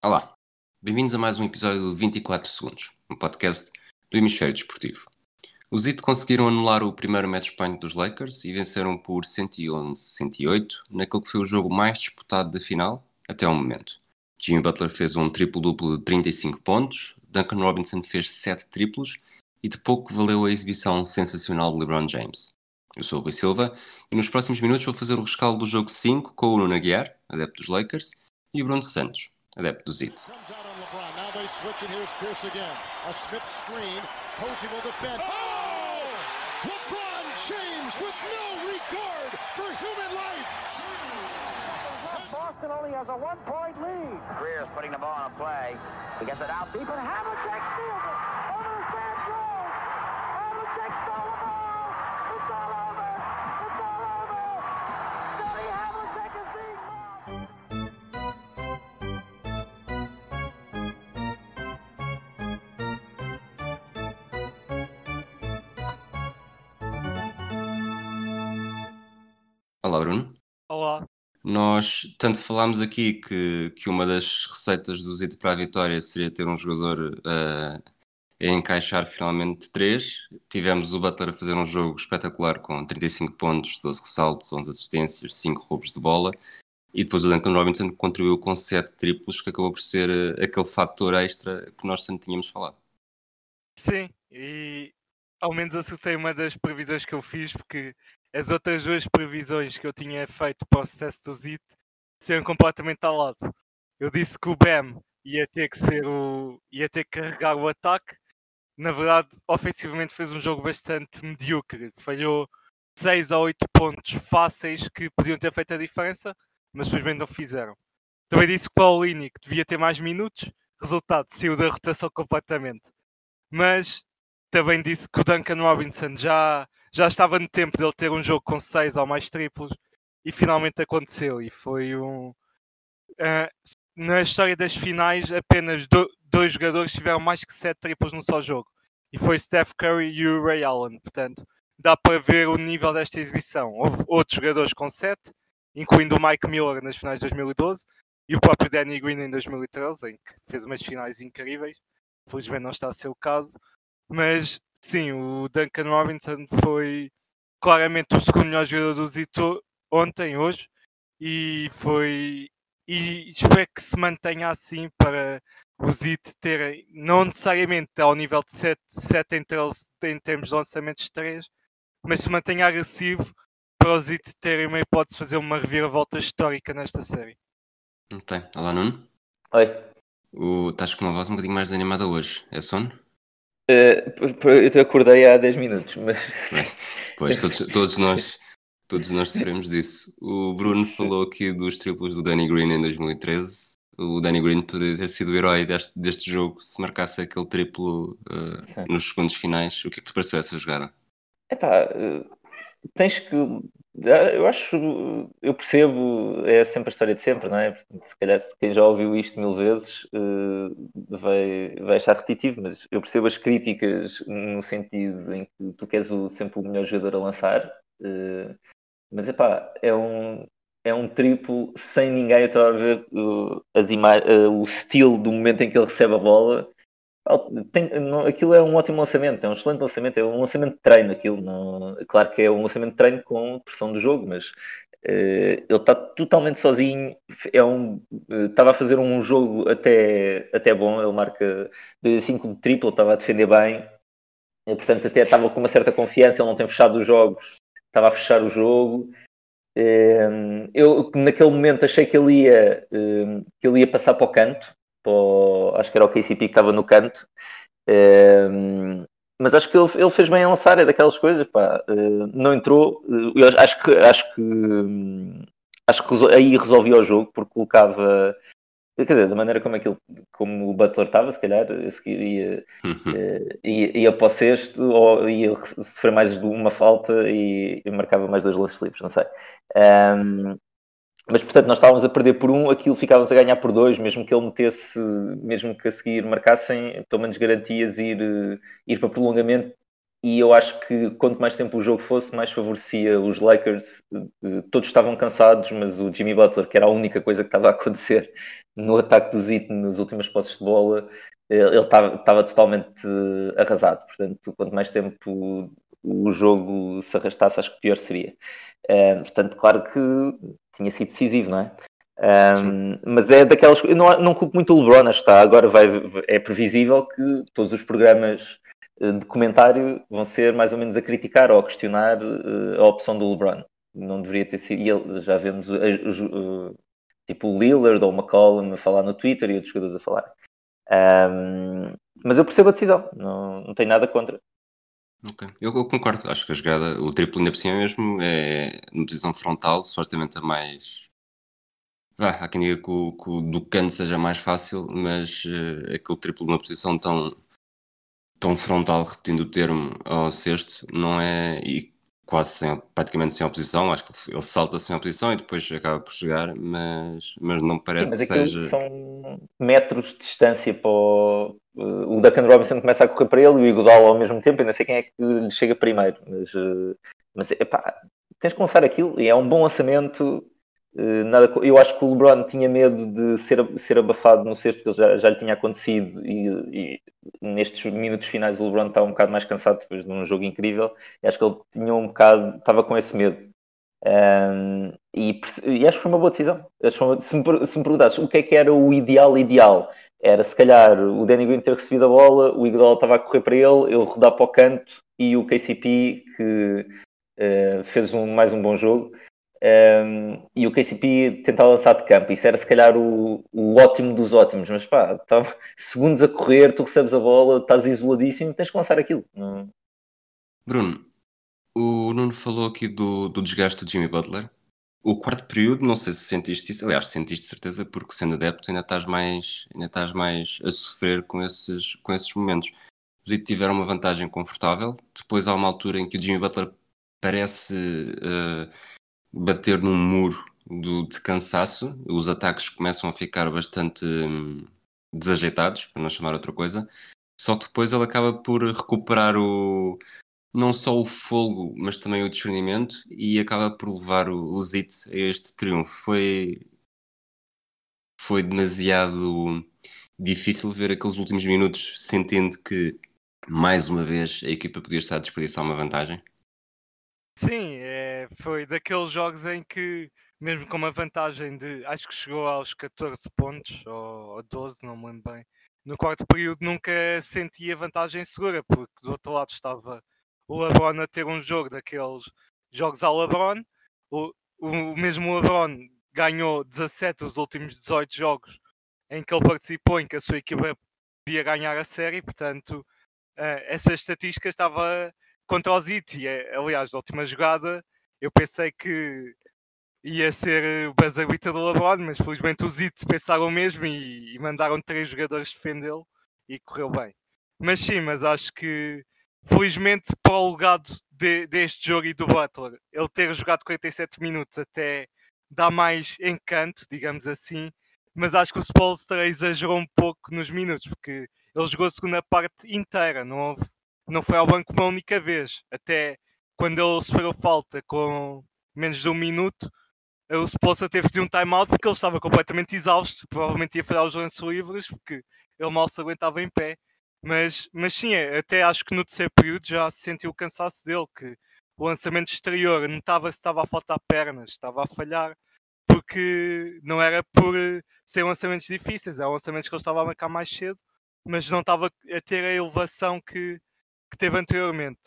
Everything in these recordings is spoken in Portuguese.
Olá, bem-vindos a mais um episódio do 24 Segundos, um podcast do Hemisfério Desportivo. Os Heat conseguiram anular o primeiro match point dos Lakers e venceram por 111-108 naquele que foi o jogo mais disputado da final até ao momento. Jimmy Butler fez um triplo-duplo de 35 pontos, Duncan Robinson fez 7 triplos e de pouco valeu a exibição sensacional de LeBron James. Eu sou o Rui Silva e nos próximos minutos vou fazer o rescaldo do jogo 5 com o Nuno Aguiar, adepto dos Lakers, e o Bruno Santos, adepto do Zito. Boston only has a one-point lead. Greer's putting the ball on a play. He gets it out deep. But Havlicek steals it. Olá, Bruno. Olá. Nós tanto falámos aqui que, que uma das receitas do Zito para a vitória seria ter um jogador eh, a encaixar finalmente três. Tivemos o Butler a fazer um jogo espetacular com 35 pontos, 12 ressaltos, 11 assistências, 5 roubos de bola. E depois o Duncan Robinson contribuiu com 7 triplos, que acabou por ser eh, aquele fator extra que nós tanto tínhamos falado. Sim, e ao menos acertei uma das previsões que eu fiz, porque as outras duas previsões que eu tinha feito para o sucesso do Zit seriam completamente ao lado. Eu disse que o Bam ia ter que ser o. ia ter que carregar o ataque. Na verdade, ofensivamente fez um jogo bastante medíocre. Falhou 6 a 8 pontos fáceis que podiam ter feito a diferença, mas felizmente não fizeram. Também disse que o Paulini que devia ter mais minutos. Resultado, saiu da rotação completamente. Mas também disse que o Duncan Robinson já, já estava no tempo dele ter um jogo com 6 ou mais triplos e finalmente aconteceu. E foi um. ah, na história das finais, apenas do- dois jogadores tiveram mais que 7 triplos num só jogo. E foi Steph Curry e o Ray Allen. Portanto, dá para ver o nível desta exibição. Houve outros jogadores com 7, incluindo o Mike Miller nas finais de 2012 e o próprio Danny Green em 2013, em que fez umas finais incríveis. Felizmente não está a ser o caso. Mas sim, o Duncan Robinson foi claramente o segundo melhor jogador do Zito ontem, hoje, e foi. E espero que se mantenha assim para o Zito ter, não necessariamente ao nível de 7, 7 em, três- em termos de lançamentos de 3, mas se mantenha agressivo para o Zito terem uma hipótese de fazer uma reviravolta histórica nesta série. Muito bem. Olá, Nuno. Oi. O, estás com uma voz um bocadinho mais animada hoje. É sono? P- eu te acordei há 10 minutos, mas Pois, todos, todos nós todos nós sofremos disso. O Bruno falou aqui dos triplos do Danny Green em 2013. O Danny Green poderia ter sido o herói deste, deste jogo se marcasse aquele triplo uh, nos segundos finais. O que é que te pareceu essa jogada? epá, eh, tens que. Ah, Eu acho, eu percebo, é sempre a história de sempre, não é? Portanto, se calhar quem já ouviu isto mil vezes eh, vai, vai achar repetitivo, mas eu percebo as críticas no sentido em que tu queres o- sempre o melhor jogador a lançar, eh, mas epá, é um, é um triplo sem ninguém. Eu estava a ver uh, as ima- uh, o estilo do momento em que ele recebe a bola. Tem- não- aquilo é um ótimo lançamento, é um excelente lançamento, é um lançamento de treino. Aquilo, não, claro que é um lançamento de treino com pressão do jogo, mas eh, ele está totalmente sozinho. É um, eh, estava a fazer um jogo até, até bom. Ele marca 2 a 5 de triplo, estava a defender bem, e, portanto, até estava com uma certa confiança. Ele não tem fechado os jogos, estava a fechar o jogo. Eh, Eu naquele momento achei que ele ia, que ele ia passar para o canto, o- acho que era o KCP que estava no canto. Eh, mas acho que ele, ele fez bem a lançar, é daquelas coisas, pá, eh, não entrou. eh, Eu acho que acho que hum, acho que resol- aí resolvia o jogo porque colocava quer dizer, da maneira como aquilo como o Butler estava, se calhar a seguir ia, eh, ia, ia para o sexto ou ia sofrer mais de uma falta e, e marcava mais dois lances livres, não sei. Ahm, mas portanto nós estávamos a perder por um, aquilo ficávamos a ganhar por dois, mesmo que ele metesse, mesmo que a seguir marcassem, pelo menos garantias ir, eh, ir para prolongamento e eu acho que quanto mais tempo o jogo fosse, mais favorecia os Lakers. Uh, todos estavam cansados, mas o Jimmy Butler, que era a única coisa que estava a acontecer no ataque do Zit nas últimas posses de bola, ele estava totalmente arrasado. Portanto, quanto mais tempo o jogo se arrastasse, acho que pior seria. Uh, portanto, claro que tinha sido decisivo, não é? Um, mas é daquelas. Eu não, não culpo muito o LeBron, acho que está. Agora vai, é previsível que todos os programas eh, de comentário vão ser mais ou menos a criticar ou a questionar uh, a opção do LeBron. Não deveria ter sido. E ele, já vemos uh, tipo o Lillard ou o McCollum a falar no Twitter e outros jogadores a falar. Um, mas eu percebo a decisão, não, não tenho nada contra. Ok, eu, eu, concordo. Acho que a jogada, o triplo ainda por cima mesmo, é numa posição frontal, supostamente a mais. Ah, há quem diga que o, que o do canto seja mais fácil, mas uh, aquele triplo numa posição tão, tão frontal, repetindo o termo, ao sexto, não é. E quase sem, praticamente sem oposição, acho que ele salta sem oposição e depois acaba por chegar, mas, mas não parece Sim, mas que seja. São metros de distância para o, o Duncan Robinson começa a correr para ele e o Iguodala ao mesmo tempo, ainda sei quem é que lhe chega primeiro, mas, eh, mas epá, tens que lançar aquilo e é um bom lançamento. Eh, nada, eu acho que o LeBron tinha medo de ser, ser abafado no sexto, porque já, já lhe tinha acontecido, e, e, nestes minutos finais o LeBron está um bocado mais cansado depois de um jogo incrível. E acho que ele tinha um bocado, estava com esse medo. Um, e, e, acho que foi uma boa decisão. Se me, se me perguntasses o que é que era o ideal ideal, era se calhar o Danny Green ter recebido a bola, o Iguodala estava a correr para ele, ele rodar para o canto e o KCP que uh, fez um, mais um bom jogo um, e o KCP tentar lançar de campo. Isso era se calhar o, o ótimo dos ótimos, mas pá, tá, segundos a correr, tu recebes a bola, estás isoladíssimo, tens que lançar aquilo. Bruno, o Nuno falou aqui do, do desgaste do Jimmy Butler o quarto período, não sei se sentiste isso, aliás, sentiste certeza, porque sendo adepto ainda estás mais, ainda estás mais a sofrer com esses, com esses momentos. Os Heat tiveram uma vantagem confortável, depois há uma altura em que o Jimmy Butler parece uh, bater num muro do, de cansaço, os ataques começam a ficar bastante um, desajeitados, para não chamar outra coisa, só que depois ele acaba por recuperar o, não só o fogo, mas também o discernimento e acaba por levar o, o Zit a este triunfo. Foi, foi demasiado difícil ver aqueles últimos minutos sentindo que mais uma vez a equipa podia estar a desperdiçar uma vantagem. Sim, é, foi daqueles jogos em que, mesmo com uma vantagem de acho que chegou aos 14 pontos ou, ou 12, não me lembro bem, no quarto período nunca sentia vantagem segura, porque do outro lado estava o LeBron a ter um jogo daqueles jogos ao LeBron. O, o mesmo LeBron ganhou 17 dos últimos 18 jogos em que ele participou, em que a sua equipa podia ganhar a série, portanto, uh, essa estatística estava contra o Ziti. Eh, aliás, na última jogada, eu pensei que ia ser o buzzer beater do LeBron, mas felizmente os Ziti pensaram mesmo e, e mandaram três jogadores defendê-lo e correu bem. Mas sim, mas acho que felizmente para o legado de, deste jogo e do Butler, ele ter jogado 47 minutos até dá mais encanto, digamos assim, mas acho que o Spolstra exagerou um pouco nos minutos, porque ele jogou a segunda parte inteira, não, houve, não foi ao banco uma única vez, até quando ele sofreu falta com menos de um minuto, o Spolstra teve de um timeout porque ele estava completamente exausto, provavelmente ia falhar os lances livres, porque ele mal se aguentava em pé, mas, mas sim, até acho que no terceiro período já se sentiu o cansaço dele, que o lançamento exterior notava se estava a faltar pernas, estava a falhar, porque não era por eh, ser lançamentos difíceis, eram lançamentos que ele estava a marcar mais cedo, mas não estava a ter a elevação que, que teve anteriormente.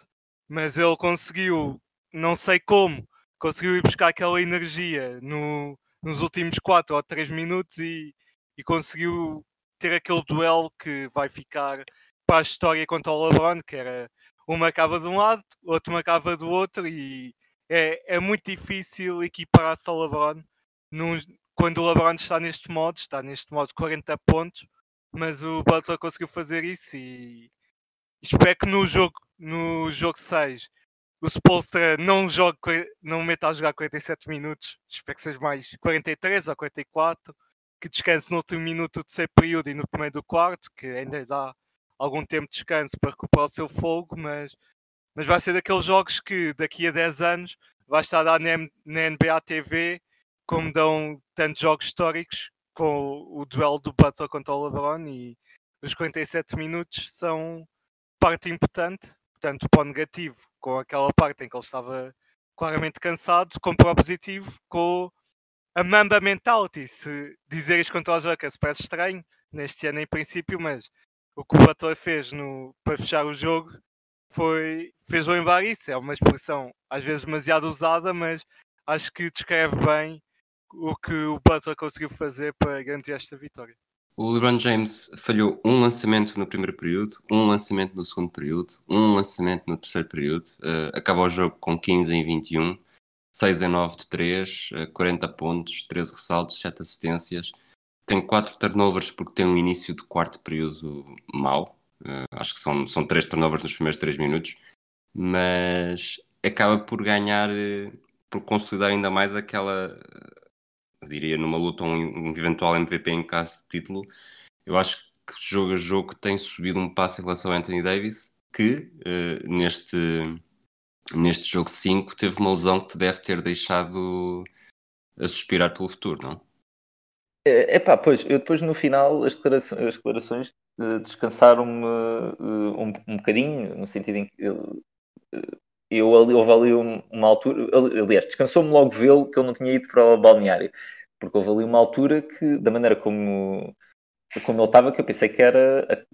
Mas ele conseguiu, não sei como, conseguiu ir buscar aquela energia no, nos últimos 4 ou 3 minutos e, e conseguiu ter aquele duelo que vai ficar para a história contra o LeBron, que era uma marcava de um lado, outro marcava do outro, e é, é muito difícil equiparar-se ao LeBron num, quando o LeBron está neste modo, está neste modo de 40 pontos, mas o Butler conseguiu fazer isso e espero que no jogo, no jogo 6 o Spolstra não jogue, não meta a jogar 47 minutos, espero que seja mais 43 ou 44 que descanse no último minuto do terceiro período e no primeiro do quarto, que ainda dá algum tempo de descanso para recuperar o seu fogo, mas mas vai ser daqueles jogos que daqui a 10 anos vai estar lá na, na NBA TV, como dão tantos jogos históricos, com o, o duelo do Butler contra o LeBron e os 47 minutos são parte importante, tanto para o negativo, com aquela parte em que ele estava claramente cansado, como para o positivo, com a Mamba Mentality. Se dizer isto contra os Lakers parece estranho, neste ano em princípio, mas o que o Butler fez no, para fechar o jogo foi fez lembrar isso. É uma expressão às vezes demasiado usada, mas acho que descreve bem o que o Butler conseguiu fazer para garantir esta vitória. O LeBron James falhou um lançamento no primeiro período, um lançamento no segundo período, um lançamento no terceiro período. Uh, acaba o jogo com 15 em 21, 6 em 9 de 3, uh, 40 pontos, 13 ressaltos, 7 assistências. Tem 4 turnovers porque tem um início de quarto período mau. Uh, acho que são, são 3 turnovers nos primeiros 3 minutos. Mas acaba por ganhar, uh, por consolidar ainda mais aquela diria, numa luta um, um eventual MVP em caso de título, eu acho que jogo a jogo tem subido um passo em relação ao Anthony Davis, que uh, neste, neste jogo 5 teve uma lesão que te deve ter deixado a suspirar pelo futuro, não? É pá, pois, eu depois no final as declarações, as declarações uh, descansaram-me uh, um, um bocadinho, no sentido em que eu, eu houve ali uma altura, aliás, descansou-me logo vê-lo que eu não tinha ido para o balneário, porque houve ali uma altura que, da maneira como, como ele estava, que eu pensei que era,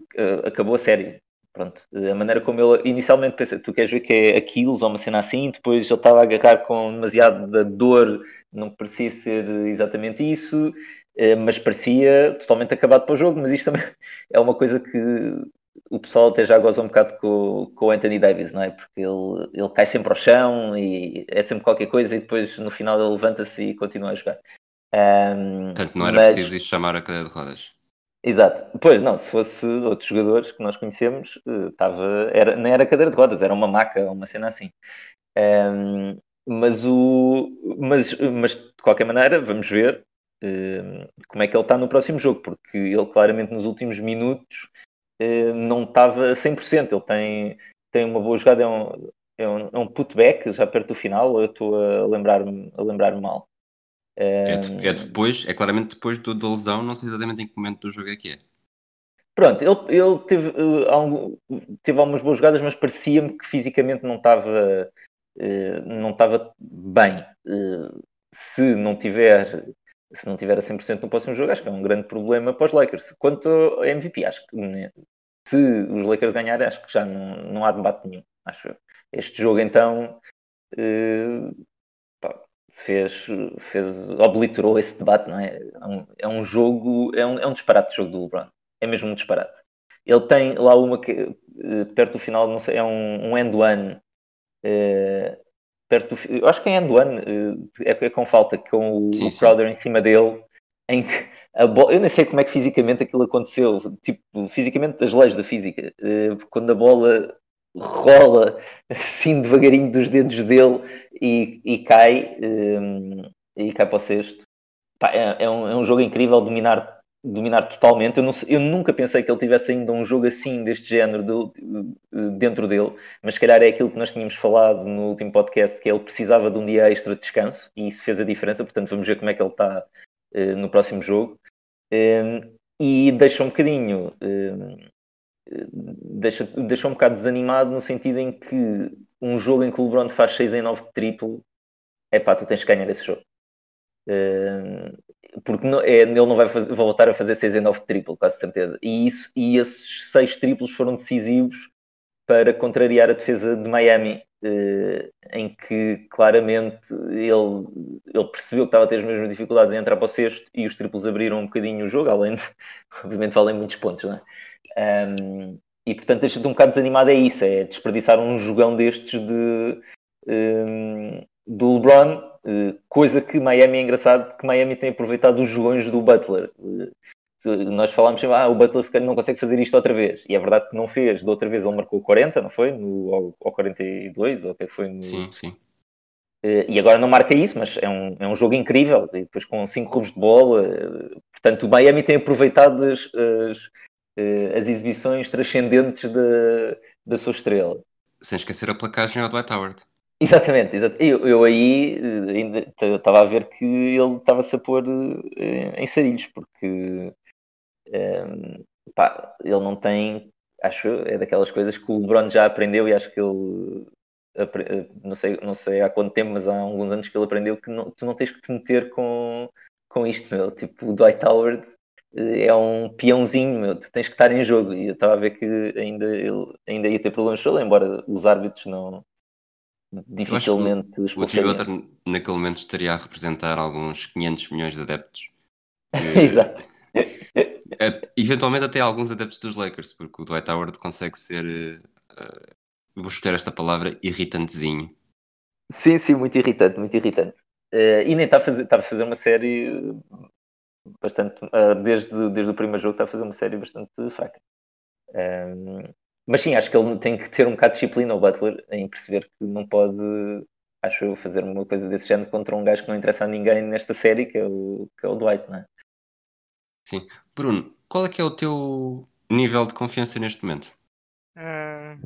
acabou a série. Pronto, a maneira como ele inicialmente pensei, tu queres ver que é Aquiles ou uma cena assim, depois ele estava a agarrar com demasiada dor, não parecia ser exatamente isso, eh, mas parecia totalmente acabado para o jogo. Mas isto também é uma coisa que o pessoal até já goza um bocado com, com o Anthony Davis, não é? Porque ele, ele cai sempre ao chão e é sempre qualquer coisa e depois no final ele levanta-se e continua a jogar. Um, Portanto, não era mas... preciso chamar a cadeira de rodas. Exato. Pois, não, se fosse outros jogadores que nós conhecemos, estava, eh, era, nem era cadeira de rodas, era uma maca, uma cena assim. Um, mas, o, mas, mas, de qualquer maneira, vamos ver um, como é que ele está no próximo jogo, porque ele claramente nos últimos minutos não estava a 100%. Ele tem, tem uma boa jogada, é um, é um, é um putback já perto do final, eu estou a lembrar-me lembrar mal? É, é, depois, é claramente depois do, da lesão, não sei exatamente em que momento do jogo é que é. Pronto, ele, ele teve, uh, algum, teve algumas boas jogadas, mas parecia-me que fisicamente não estava uh, não estava bem. Uh, se não tiver se não tiver a 100% no próximo jogo, acho que é um grande problema para os Lakers. Quanto ao MVP, acho que né, se os Lakers ganharem, acho que já não, não há debate nenhum. Acho este jogo então fez, fez, obliterou esse debate, não é? É um, é um jogo, é um, é um disparate o jogo do LeBron. É mesmo um disparate. Ele tem lá uma que, eh, perto do final, não sei, é um, um end-one. Uh, perto do, eu acho que é end-one, uh, é, é, com falta, com o, sim, o Crowder sim. em cima dele, em que a bola, eu nem sei como é que fisicamente aquilo aconteceu, tipo, fisicamente as leis da física, uh, quando a bola rola assim devagarinho dos dedos dele e, e cai um, e cai para o sexto. Pá, é, é, um, é, um, jogo incrível dominar, dominar totalmente. Eu, não, eu, nunca pensei que ele tivesse ainda um jogo assim deste género de, de, dentro dele, mas se calhar é aquilo que nós tínhamos falado no último podcast, que ele precisava de um dia extra de descanso e isso fez a diferença. Portanto, vamos ver como é que ele está uh, no próximo jogo. Um, e deixa um bocadinho um, deixa, deixa um bocado desanimado no sentido em que um jogo em que o LeBron faz 6 em 9 de triplo, é pá, tu tens que ganhar esse jogo. Uh, porque não, é, ele não vai fazer, voltar a fazer 6 em 9 de triplo, quase certeza. E, isso, e esses 6 triplos foram decisivos para contrariar a defesa de Miami, uh, em que claramente ele, ele percebeu que estava a ter as mesmas dificuldades em entrar para o sexto e os triplos abriram um bocadinho o jogo, além de, obviamente, valem muitos pontos, não é? Um, e portanto deixa-te um bocado desanimado é isso, é desperdiçar um jogão destes de, um, do LeBron, coisa que Miami é engraçado, que Miami tem aproveitado os jogões do Butler. Uh, nós falámos sempre, ah, o Butler se calhar não consegue fazer isto outra vez. E é verdade que não fez. Da outra vez ele marcou 40, não foi? No, ou, ou 42, ou o que é foi? No... Sim, sim. Uh, e agora não marca isso, mas é um, é um jogo incrível. E depois com 5 roubos de bola. Portanto, o Miami tem aproveitado as, as, as exibições transcendentes da, da sua estrela. sem esquecer a placagem ao Dwight Howard. Exatamente, exatamente. Eu, eu aí eh, estava a ver que ele estava-se a pôr eh, em sarilhos, porque eh, pá, ele não tem, acho é daquelas coisas que o LeBron já aprendeu e acho que ele eh, não sei, não sei há quanto tempo, mas há alguns anos que ele aprendeu que não- tu não tens que te meter com, com isto, meu. Tipo, o Dwight Howard é um peãozinho, meu. Tu tens que estar em jogo. E eu estava a ver que ainda, ele ainda ia ter problemas com ele, embora os árbitros não dificilmente O expulsariam. Butler naquele momento estaria a representar alguns 500 milhões de adeptos. que- Exato. Eventualmente até alguns adeptos dos Lakers, porque o Dwight Howard consegue ser, eh, vou escolher esta palavra, irritantezinho. Sim, sim, muito irritante, muito irritante. Eh, e nem está a fazer, está a fazer uma série bastante, eh, desde, desde o primeiro jogo, está a fazer uma série bastante fraca. Ehm, mas sim, acho que ele tem que ter um bocado de disciplina, o Butler, em perceber que não pode, acho eu, fazer uma coisa desse género contra um gajo que não interessa a ninguém nesta série, que é o, que é o Dwight, não é? Bruno, qual é que é o teu nível de confiança neste momento? Ah,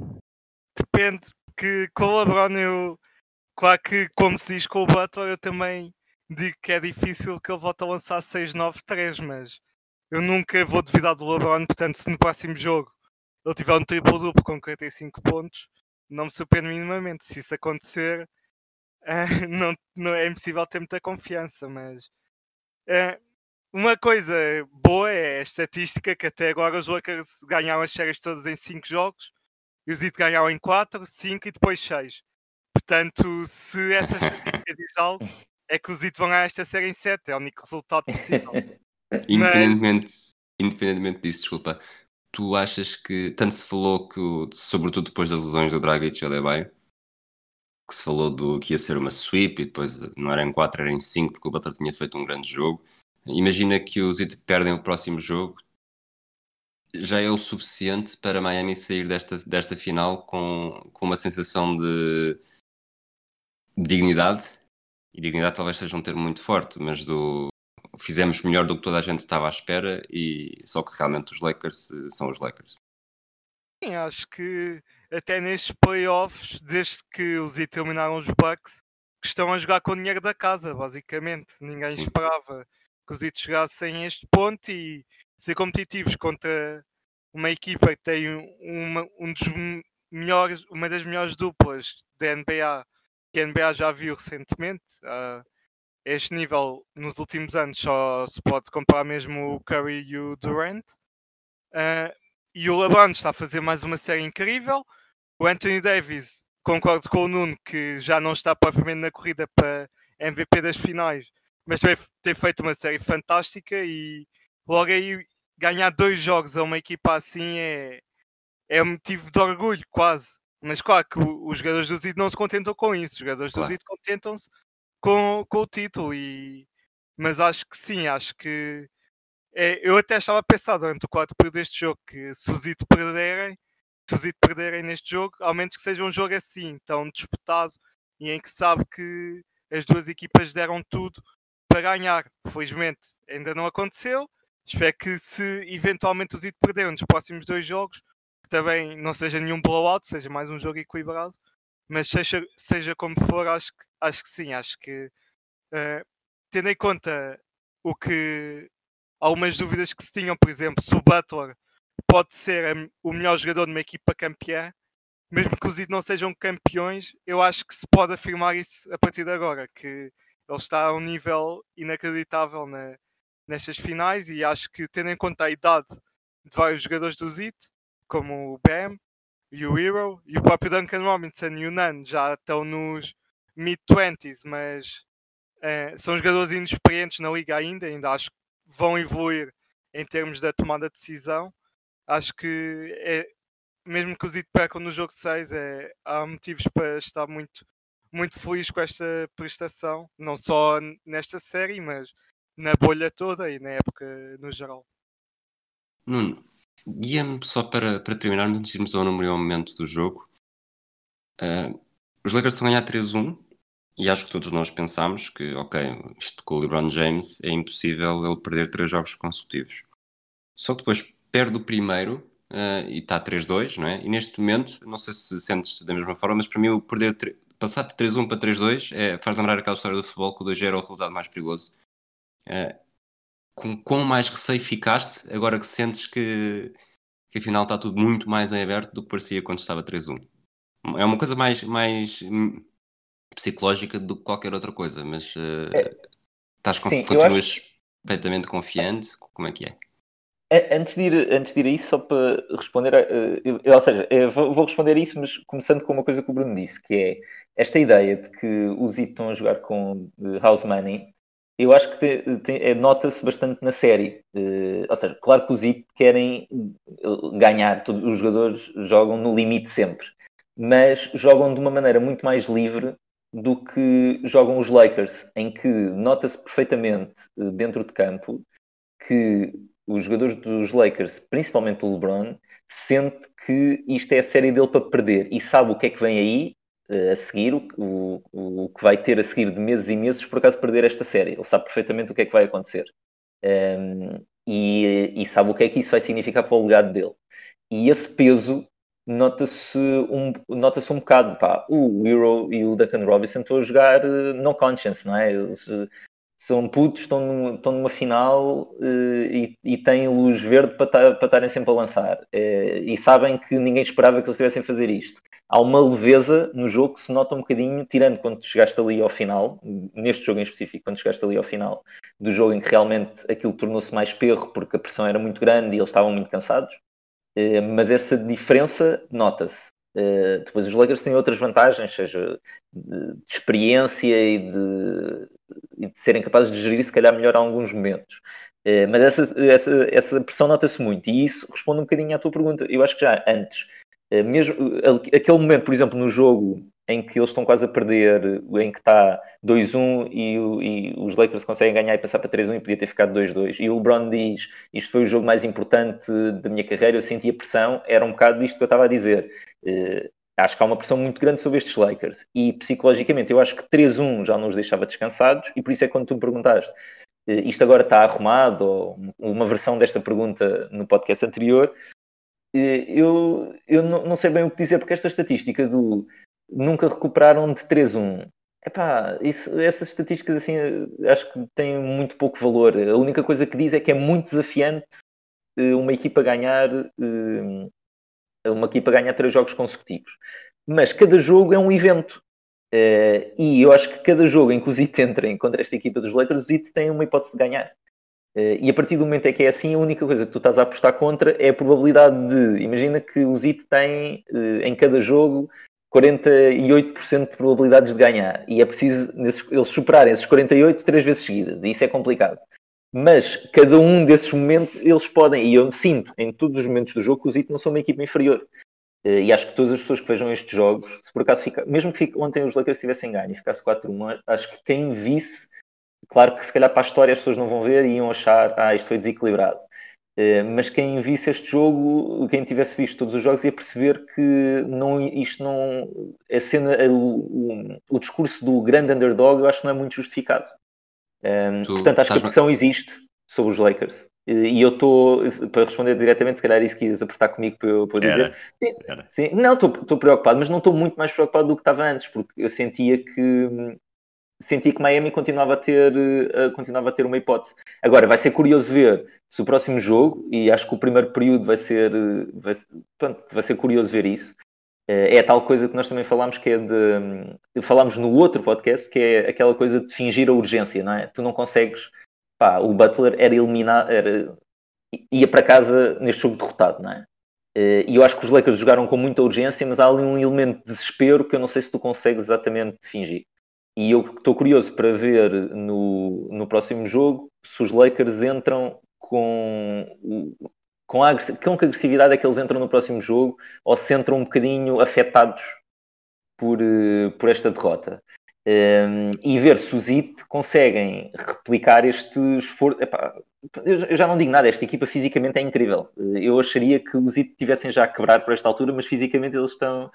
depende, que com o LeBron eu, claro que como se diz com o Butler, eu também digo que é difícil que ele volte a lançar 6-9-3, mas eu nunca vou duvidar do LeBron, portanto se no próximo jogo ele tiver um triplo-duplo com 45 pontos, não me surpreende minimamente. Se isso acontecer, ah, não, não é impossível ter muita confiança, mas ah, uma coisa boa é a estatística que até agora os Lakers ganharam as séries todas em 5 jogos e os Heat ganharam em 4, 5 e depois 6. Portanto, se essa estatística diz algo, é que os Heat vão ganhar esta série em 7, é o único resultado possível. Independentemente, independentemente disso, desculpa, tu achas que tanto se falou que, sobretudo depois das lesões do Dragic e Adebayo, que se falou do que ia ser uma sweep e depois não era em 4, era em 5 porque o Butler tinha feito um grande jogo. Imagina que os Heat perdem o próximo jogo, já é o suficiente para Miami sair desta, desta final com, com uma sensação de dignidade. E dignidade talvez seja um termo muito forte, mas do fizemos melhor do que toda a gente estava à espera e só que realmente os Lakers eh, são os Lakers. Sim, acho que até nestes playoffs, desde que os Heat eliminaram os Bucks, que estão a jogar com o dinheiro da casa, basicamente. Ninguém Sim. esperava que os Heat chegassem a este ponto e ser competitivos contra uma equipa que tem uma, um dos melhores, uma das melhores duplas da NBA que a NBA já viu recentemente. a este nível, nos últimos anos, só se pode comparar mesmo o Curry e o Durant. Ah, e o LeBron está a fazer mais uma série incrível. O Anthony Davis, concordo com o Nuno, que já não está propriamente na corrida para MVP das finais, mas tem, tem feito uma série fantástica e logo aí ganhar dois jogos a uma equipa assim é, é motivo de orgulho, quase. Mas claro que os jogadores do Zid não se contentam com isso, os jogadores Claro. do Zid contentam-se com, com o título. E... Mas acho que sim, acho que é, eu até estava a pensar durante o quarto período deste jogo que se os Heat perderem, se os Heat perderem neste jogo, ao menos que seja um jogo assim, tão disputado e em que sabe que as duas equipas deram tudo para ganhar. Felizmente ainda não aconteceu. Espero que se eventualmente os Heat perderem nos próximos dois jogos, que também não seja nenhum blowout, seja mais um jogo equilibrado. Mas seja, seja como for, acho que, acho que sim, acho que eh, tendo em conta o que algumas dúvidas que se tinham, por exemplo, se o Butler pode ser o melhor jogador de uma equipa campeã, mesmo que os Heat não sejam campeões, eu acho que se pode afirmar isso a partir de agora, que ele está a um nível inacreditável na- nestas finais e acho que tendo em conta a idade de vários jogadores do Heat, como o Bam e o Hero e o próprio Duncan Robinson e o Nan já estão nos mid-20s, mas eh, são jogadores inexperientes na liga ainda, ainda acho que vão evoluir em termos da tomada de decisão. Acho que é, mesmo que os Heat percam no jogo 6, é, há motivos para estar muito, muito feliz com esta prestação, não só nesta série, mas na bolha toda e na época no geral. Nuno, guia-me só para, para terminar, antes de irmos ao número e ao momento do jogo. Ah, os Lakers estão a ganhar 3-1 e acho que todos nós pensámos que, ok, isto com o LeBron James é impossível ele perder três jogos consecutivos. Só que depois perde o primeiro uh, e está 3-2, não é? E neste momento, não sei se sentes da mesma forma, mas para mim o perder, passar de 3-1 para 3-2 é, faz lembrar aquela história do futebol que o 2 era o resultado mais perigoso. Uh, com quão mais receio ficaste agora que sentes que, que afinal está tudo muito mais em aberto do que parecia quando estava 3-1? É uma coisa mais, mais hum, psicológica do que qualquer outra coisa, mas uh, é, estás com, sim, continuas acho... perfeitamente confiante? Como é que é? Antes de, ir, antes de ir a isso, só para responder, a, uh, ou seja, vou, vou, responder a isso, mas começando com uma coisa que o Bruno disse, que é esta ideia de que os IT estão a jogar com uh, house money, eu acho que é, nota-se bastante na série. Uh, ou seja, claro que os IT querem ganhar, todos os jogadores jogam no limite sempre, mas jogam de uma maneira muito mais livre do que jogam os Lakers, em que nota-se perfeitamente dentro de campo que os jogadores dos Lakers, principalmente o LeBron, sente que isto é a série dele para perder e sabe o que é que vem aí a seguir, o, o, o, que vai ter a seguir de meses e meses por acaso perder esta série. Ele sabe perfeitamente o que é que vai acontecer um, e, e, sabe o que é que isso vai significar para o legado dele. E esse peso nota-se um, nota um bocado. Pá, o Hero e o Duncan Robinson estão a jogar uh, no conscience, não é? Eles, uh, são putos, estão, numa, estão numa final uh, e, e, têm luz verde para, estarem sempre a lançar. Uh, e sabem que ninguém esperava que eles estivessem a fazer isto. Há uma leveza no jogo que se nota um bocadinho, tirando quando chegaste ali ao final, neste jogo em específico, quando chegaste ali ao final do jogo em que realmente aquilo tornou-se mais perro porque a pressão era muito grande e eles estavam muito cansados. Uh, mas essa diferença nota-se. Depois os Lakers têm outras vantagens, seja de experiência e de, e de, serem capazes de gerir se calhar melhor alguns momentos. Uh, mas essa, essa, essa pressão nota-se muito e isso responde um bocadinho à tua pergunta. Eu acho que já antes, uh, mesmo aquele momento, por exemplo, no jogo em que eles estão quase a perder, em que está 2-1 e, e, os Lakers conseguem ganhar e passar para 3-1 e podia ter ficado 2-2. E o LeBron diz: Isto foi o jogo mais importante da minha carreira, eu senti a pressão. Era um bocado disto que eu estava a dizer. Uh, acho que há uma pressão muito grande sobre estes Lakers. E psicologicamente, eu acho que 3-1 já não os deixava descansados, e por isso é quando tu me perguntaste. Uh, isto agora está arrumado, ou uma versão desta pergunta no podcast anterior, uh, eu, eu não, não sei bem o que dizer, porque esta estatística do nunca recuperaram de 3-1. Epá, isso, essas estatísticas assim acho que têm muito pouco valor. A única coisa que diz é que é muito desafiante eh, uma equipa ganhar eh, uma equipa ganhar três jogos consecutivos. Mas cada jogo é um evento. Eh, e eu acho que cada jogo em que os IT entrem contra esta equipa dos Lakers, os IT têm uma hipótese de ganhar. e a partir do momento em que é assim, a única coisa que tu estás a apostar contra é a probabilidade de. Imagina que os IT têm em cada jogo 48% de probabilidades de ganhar. E é preciso eles superarem esses 48 três vezes seguidas. E isso é complicado. Mas cada um desses momentos eles podem, e eu sinto em todos os momentos do jogo que os IT não são uma equipa inferior. Eh, e acho que todas as pessoas que vejam estes jogos, se por acaso fica, mesmo que ontem os Lakers tivessem ganho e ficasse 4-1, acho que quem visse, claro que se calhar para a história as pessoas não vão ver e iam achar, ah, isto foi desequilibrado. Eh, mas quem visse este jogo, quem tivesse visto todos os jogos, ia perceber que não, isto não. A cena, o, o, o discurso do grande underdog, eu acho que não é muito justificado. Um, portanto, acho que a pressão existe sobre os Lakers. E eu estou, para responder diretamente, se calhar isso que ias apertar comigo para eu, para dizer. Sim, sim, não, estou preocupado, mas não estou muito mais preocupado do que estava antes, porque eu sentia que senti que Miami continuava a ter, uh, continuava a ter uma hipótese. Agora, vai ser curioso ver se o próximo jogo, e acho que o primeiro período vai ser, uh, vai, pronto, vai ser curioso ver isso, é a tal coisa que nós também falámos, que é de, um, falámos no outro podcast, que é aquela coisa de fingir a urgência, não é? Tu não consegues, pá, o Butler era eliminado, era, ia para casa neste jogo derrotado, não é? E eu acho que os Lakers jogaram com muita urgência, mas há ali um elemento de desespero que eu não sei se tu consegues exatamente fingir. E eu estou curioso para ver no, no próximo jogo se os Lakers entram com, com, a, com que agressividade é que eles entram no próximo jogo ou se entram um bocadinho afetados por, eh, por esta derrota. Um, ehm, e ver se os IT conseguem replicar este esforço. eu já não digo nada, esta equipa fisicamente é incrível. Eu acharia que os IT tivessem já a quebrar por esta altura, mas fisicamente eles estão,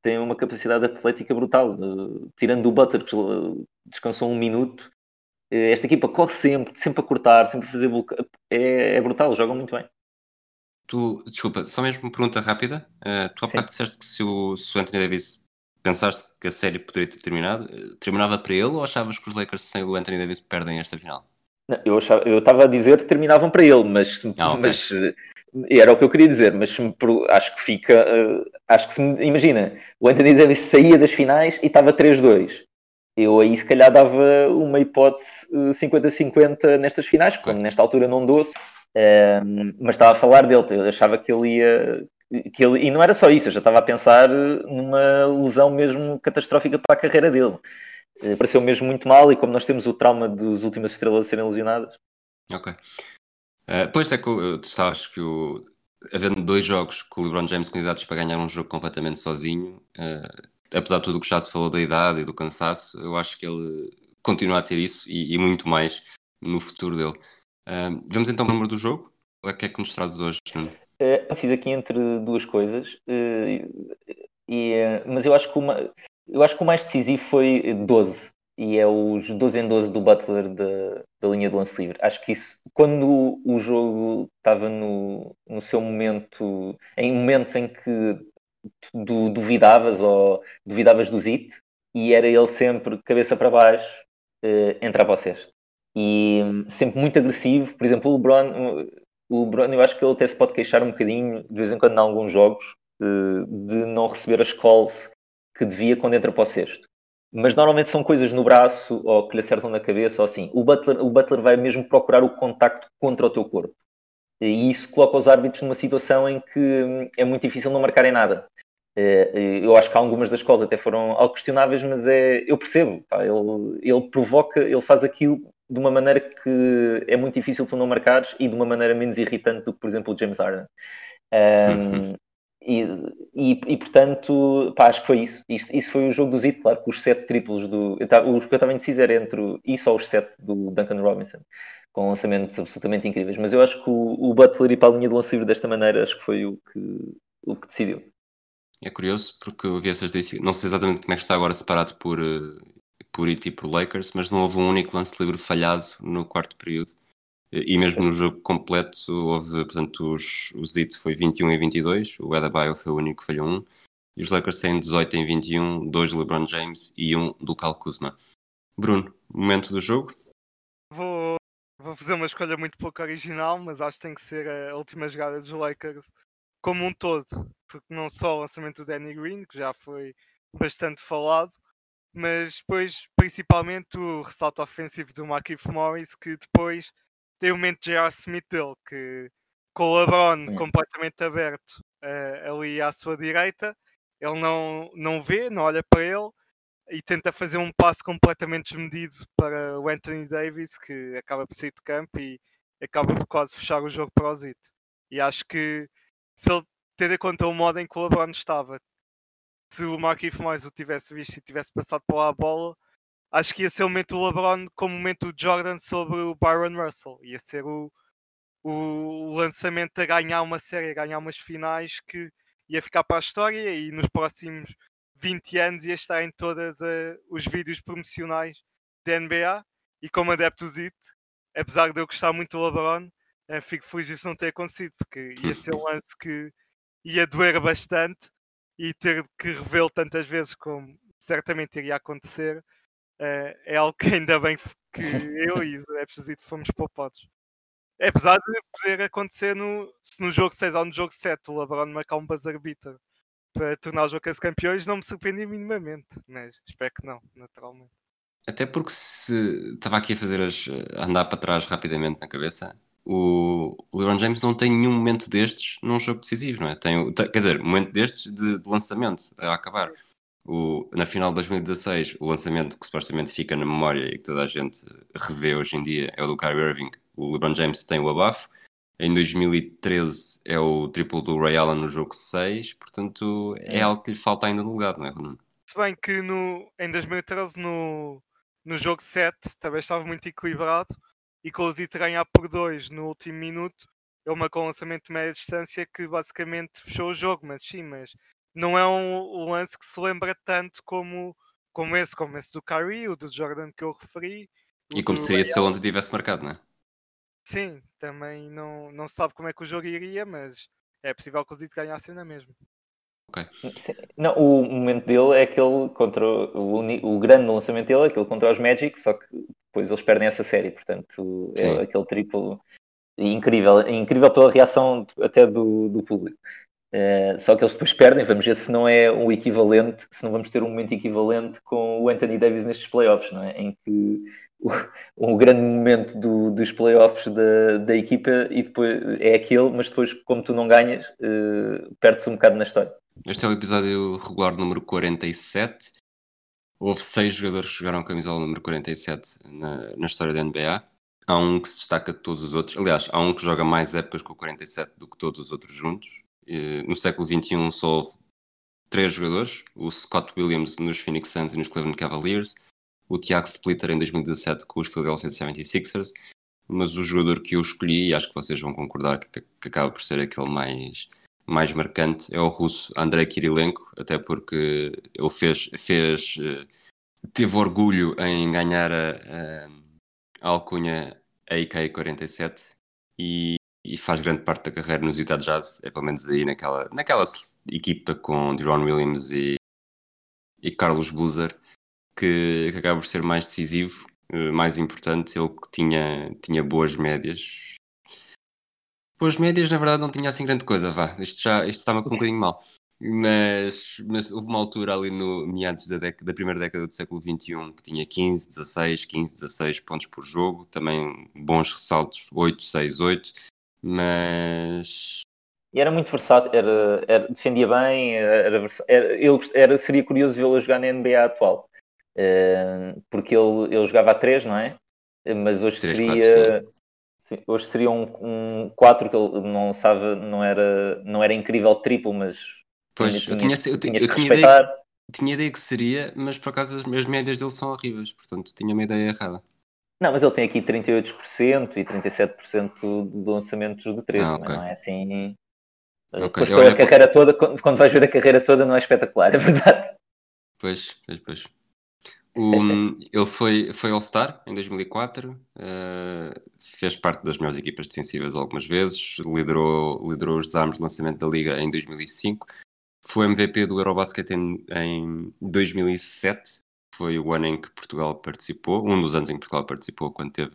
tem uma capacidade atlética brutal. Tirando o Butter, que descansou um minuto, esta equipa corre sempre, sempre a cortar, sempre a fazer bloqueio. É, é brutal, jogam muito bem. Tu, desculpa, só mesmo uma pergunta rápida. Uh, tu há bocado disseste que se o, se o Anthony Davis pensaste que a série poderia ter terminado, eh, terminava para ele ou achavas que os Lakers sem o Anthony Davis perdem esta final? Não, Eu achava- eu estava a dizer que terminavam para ele, mas, Ah, ok. mas, eh, era o que eu queria dizer, mas acho que fica. eh, acho que se imagina, o Anthony Davis saía das finais e estava 3-2. Eu aí se calhar dava uma hipótese eh, 50-50 nestas finais, como nesta altura não dou mas estava a falar dele, eu achava que ele ia. Que ele, e não era só isso, eu já estava a pensar eh, numa lesão mesmo catastrófica para a carreira dele. Eh, Pareceu mesmo muito mal, e como nós temos o trauma dos últimas estrelas a serem lesionadas, Ok. Uh, pois é que eu, estava, acho que o, havendo dois jogos com o LeBron James candidatos para ganhar um jogo completamente sozinho, uh, apesar de tudo o que já se falou da idade e do cansaço, eu acho que ele continua a ter isso e, e muito mais no futuro dele. Uh, vamos então ao número do jogo? O que é que nos traz hoje, Nuno? Eh, fiz aqui entre duas coisas, eh, e, eh, mas eu acho, que uma, eu acho que o mais decisivo foi 12, e é os 12 em 12 do Butler da, da linha do lance livre. Acho que isso, quando o jogo estava no, no seu momento, em momentos em que du- duvidavas ou duvidavas do Zit, e era ele sempre cabeça para baixo, eh, entrava ao cesto. E hum, sempre muito agressivo, por exemplo, o LeBron, o LeBron, eu acho que ele até se pode queixar um bocadinho, de vez em quando, em alguns jogos, eh, de não receber as calls que devia quando entra para o cesto. Mas normalmente são coisas no braço ou que lhe acertam na cabeça ou assim. O Butler, o Butler vai mesmo procurar o contacto contra o teu corpo. E isso coloca os árbitros numa situação em que hum, é muito difícil não marcarem nada. Eh, Eu acho que algumas das calls até foram algo questionáveis, mas é, eu percebo. pá, ele, ele provoca, ele faz aquilo de uma maneira que é muito difícil tu não marcares e de uma maneira menos irritante do que, por exemplo, o James Harden. Um, e, e, e, portanto, pá, acho que foi isso. isso. Isso foi o jogo do Zito, claro, com os sete triplos do. Eu tava, os que eu estava indeciso era entre isso ou os sete do Duncan Robinson, com lançamentos absolutamente incríveis. Mas eu acho que o, o Butler ir para a linha do lance livre desta maneira, acho que foi o que, o que decidiu. É curioso porque eu vi essas não sei exatamente como é que está agora separado por, eh, por IT e por Lakers, mas não houve um único lance livre falhado no quarto período. E mesmo no jogo completo houve, portanto, os, o Zito foi 21 em 22, o Adebayo foi o único que falhou um, e os Lakers têm 18 em 21, dois do LeBron James e um do Cal Kuzma. Bruno, momento do jogo? Vou, vou fazer uma escolha muito pouco original, mas acho que tem que ser a última jogada dos Lakers como um todo, porque não só o lançamento do Danny Green, que já foi bastante falado, mas depois principalmente o ressalto ofensivo do Markif Morris, que depois tem o momento de J.R. Smith dele, que com o LeBron completamente aberto eh, ali à sua direita, ele não, não vê, não olha para ele e tenta fazer um passo completamente desmedido para o Anthony Davis, que acaba por sair de campo e acaba por quase fechar o jogo para o Zit. E acho que se ele ter em conta o modo em que o LeBron estava, se o Markif Morris o tivesse visto e tivesse passado para lá a bola, acho que ia ser o momento do LeBron como o momento do Jordan sobre o Byron Russell. Ia ser o, o lançamento a ganhar uma série, a ganhar umas finais que ia ficar para a história e nos próximos 20 anos ia estar em todos os vídeos promocionais da NBA. E como adepto do apesar de eu gostar muito do LeBron, eh, fico feliz disso não ter acontecido, porque ia ser um lance que ia doer bastante e ter que revê-lo tantas vezes como certamente iria acontecer eh, é algo que ainda bem que eu e os adeptos do Zito fomos poupados. Apesar de poder acontecer no, se no jogo 6 ou no jogo 7 o LeBron marcar um buzzer beater para tornar os Lakers campeões, não me surpreendi minimamente, mas espero que não, naturalmente. Até porque se estava aqui a fazer as, andar para trás rapidamente na cabeça, o LeBron James não tem nenhum momento destes num jogo decisivo, não é? Tem, quer dizer, momento destes de, de lançamento a acabar. O, na final de 2016, o lançamento que supostamente fica na memória e que toda a gente revê hoje em dia é o do Kyrie Irving. O LeBron James tem o abafo. Em 2013 é o triplo do Ray Allen no jogo 6, portanto é algo que lhe falta ainda no legado, não é, Bruno? Se bem que no, em 2013, no, no jogo 7, também estava muito equilibrado e com o Zito a ganhar por 2 no último minuto, ele marcou um lançamento de média distância que basicamente fechou o jogo, mas sim, mas não é um, lance que se lembra tanto como, como esse, como esse do Kyrie, o do Jordan que eu referi. E como seria se ele onde tivesse marcado, não é? Sim, também não, não se sabe como é que o jogo iria, mas é possível que o Zito ganhe a cena mesmo. Sim. Não, o momento dele é aquele contra o, uni- o grande lançamento dele, é aquele contra os Magic, só que depois eles perdem essa série, portanto Sim. é aquele triplo incrível, é incrível pela reação até do, do público. Eh, só que eles depois perdem, vamos ver se não é um equivalente, se não vamos ter um momento equivalente com o Anthony Davis nestes playoffs, não é? Em que o grande momento do- dos playoffs da, da equipa e depois é aquele, mas depois, como tu não ganhas, eh, perde-se um bocado na história. Este é o episódio regular número 47. Houve seis jogadores que jogaram camisola número 47 na, na história da NBA. Há um que se destaca de todos os outros. Aliás, há um que joga mais épocas com o 47 do que todos os outros juntos. No século XXI só houve três jogadores. O Scott Williams nos Phoenix Suns e nos Cleveland Cavaliers. O Tiago Splitter em 2017 com os Philadelphia 76ers. Mas o jogador que eu escolhi, e acho que vocês vão concordar que, que acaba por ser aquele mais mais marcante é o russo Andrei Kirilenko, até porque ele fez, fez eh, teve orgulho em ganhar a, a, a alcunha AK-47 e, e faz grande parte da carreira nos Utah Jazz, é pelo menos aí naquela, naquela equipa com Deron Williams e, e Carlos Boozer, que, que acaba por ser mais decisivo, eh, mais importante, ele que tinha, tinha boas médias, Boas médias, na verdade, não tinha assim grande coisa, vá. Isto já isto está-me um bocadinho mal. Mas, mas houve uma altura ali no meados da, década, da primeira década do século XXI que tinha 15, 16, 15, 16 pontos por jogo, também bons ressaltos, 8, 6, 8, mas E era muito versátil, era, era- defendia bem, era, era- eu era- seria curioso vê-lo jogar na NBA atual. Eh, porque ele, ele jogava a 3, não é? Eh, Mas hoje Três, seria. quatro, sim, Hoje seria um, um 4 que ele não sabe, não era, não era incrível triplo, mas Pois, tinha- eu tinha, eu tinha, eu tinha ideia, tinha ideia que seria, mas por acaso as, as médias dele são horríveis, portanto tinha uma ideia errada. Não, mas ele tem aqui 38% e 37% de lançamentos de 3, Ah, também ok. não é assim. Ok, Depois eu pela para- carreira toda, quando vais ver a carreira toda, não é espetacular, é verdade. Pois, pois, pois. O- ele foi, foi All-Star em 2004, eh, fez parte das melhores equipas defensivas algumas vezes, liderou, liderou os desarmes de lançamento da Liga em 2005, foi MVP do Eurobasket em, em 2007, foi o ano em que Portugal participou, um dos anos em que Portugal participou quando teve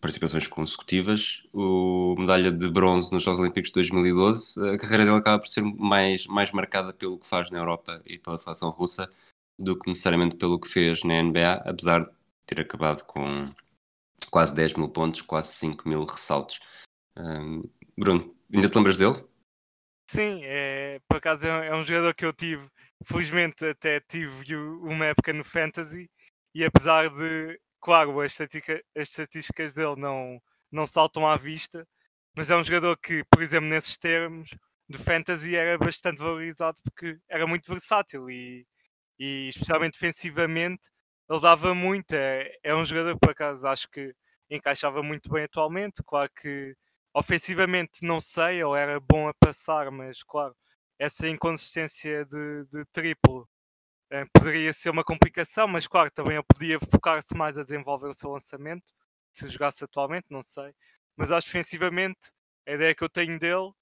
participações consecutivas. O medalha de bronze nos Jogos Olímpicos de 2012, a carreira dele acaba por ser mais, mais marcada pelo que faz na Europa e pela seleção russa do que necessariamente pelo que fez na NBA, apesar de ter acabado com quase 10 mil pontos, quase 5 mil ressaltos. Hum, Bruno, ainda te lembras dele? Sim, é, por acaso é, é um jogador que eu tive, felizmente até tive uma época no Fantasy e apesar de, claro, as, as estatísticas dele não, não saltam à vista, mas é um jogador que, por exemplo, nesses termos do Fantasy era bastante valorizado porque era muito versátil e, e especialmente defensivamente ele dava muito. É, é um jogador que por acaso acho que encaixava muito bem atualmente, claro que ofensivamente não sei, ele era bom a passar, mas claro, essa inconsistência de, de triplo poderia ser uma complicação, mas claro, também ele podia focar-se mais a desenvolver o seu lançamento, se jogasse atualmente, não sei. Mas acho defensivamente, a ideia que eu tenho dele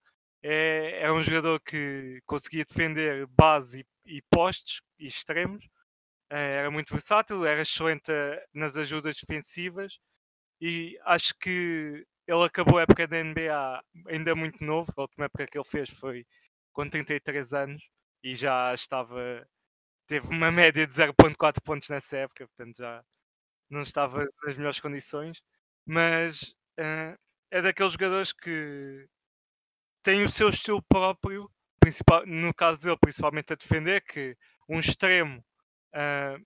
é, é um jogador que conseguia defender base e, e postes e extremos, eh, era muito versátil, era excelente eh, nas ajudas defensivas e acho que ele acabou a época da NBA ainda muito novo. A última época que ele fez foi com 33 anos e já estava. Teve uma média de 0.4 pontos nessa época, portanto já não estava nas melhores condições. Mas eh, é daqueles jogadores que tem o seu estilo próprio, principal, no caso dele, principalmente a defender, que um extremo ah,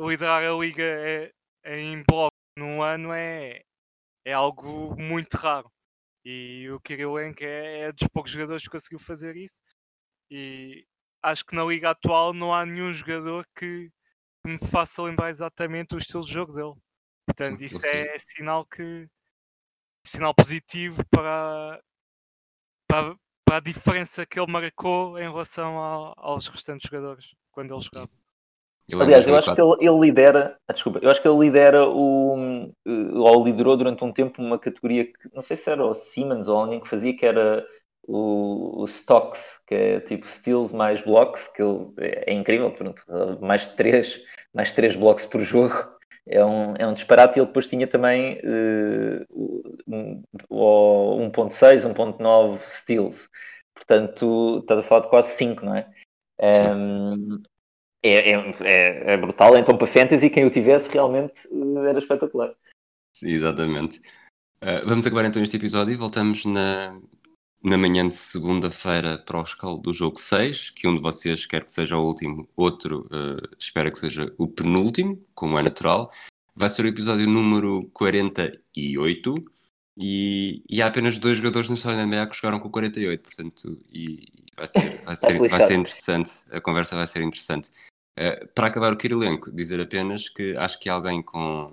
liderar a liga é- em bloco num ano é, é algo muito raro. E o Kirilenko é, é dos poucos jogadores que conseguiu fazer isso. E acho que na liga atual não há nenhum jogador que me faça lembrar exatamente o estilo de jogo dele. Portanto, Sim, isso sim. é sinal que sinal positivo para, para, para a diferença que ele marcou em relação ao- aos restantes jogadores quando ele jogava. É Aliás, eu acho que ele, ele lidera, ah, desculpa, eu acho que ele lidera o, eh, ou liderou durante um tempo uma categoria que não sei se era o Siemens ou alguém que fazia, que era o, o Stocks, que é tipo steals mais blocks, que ele, é incrível, pronto, mais de 3, mais 3 blocos por jogo. É um, é um disparate e ele depois tinha também uh, um, o 1.6, 1.9 steals. Portanto, estás a falar de quase 5, não é? Um, é, é, é, é brutal. Então, para Fantasy, quem o tivesse realmente eh, era espetacular. Sim, exatamente. Uh, vamos acabar então este episódio e voltamos na, na manhã de segunda-feira para o escalo do jogo 6, que um de vocês quer que seja o último, outro uh, espera que seja o penúltimo, como é natural. Vai ser o episódio número 48 e, e há apenas dois jogadores no história da NBA que jogaram com 48, portanto, e vai ser, vai ser, vai ser interessante, a conversa vai ser interessante. Uh, para acabar o Kirilenko, dizer apenas que acho que alguém com,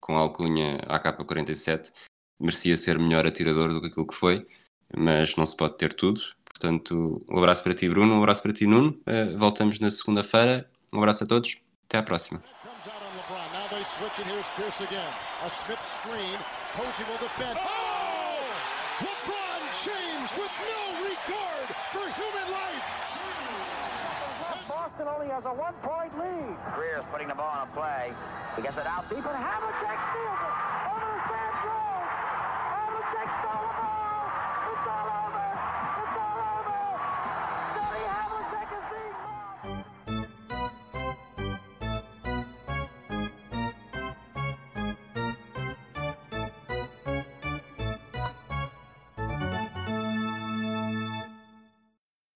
com a alcunha AK-47 merecia ser melhor atirador do que aquilo que foi mas não se pode ter tudo. Portanto, um abraço para ti, Bruno, um abraço para ti, Nuno. Uh, voltamos na segunda-feira. Um abraço a todos. Até à próxima. Boston only has a one-point lead. Greer's putting the ball on a play. He gets it out deep, and Havlicek steals it.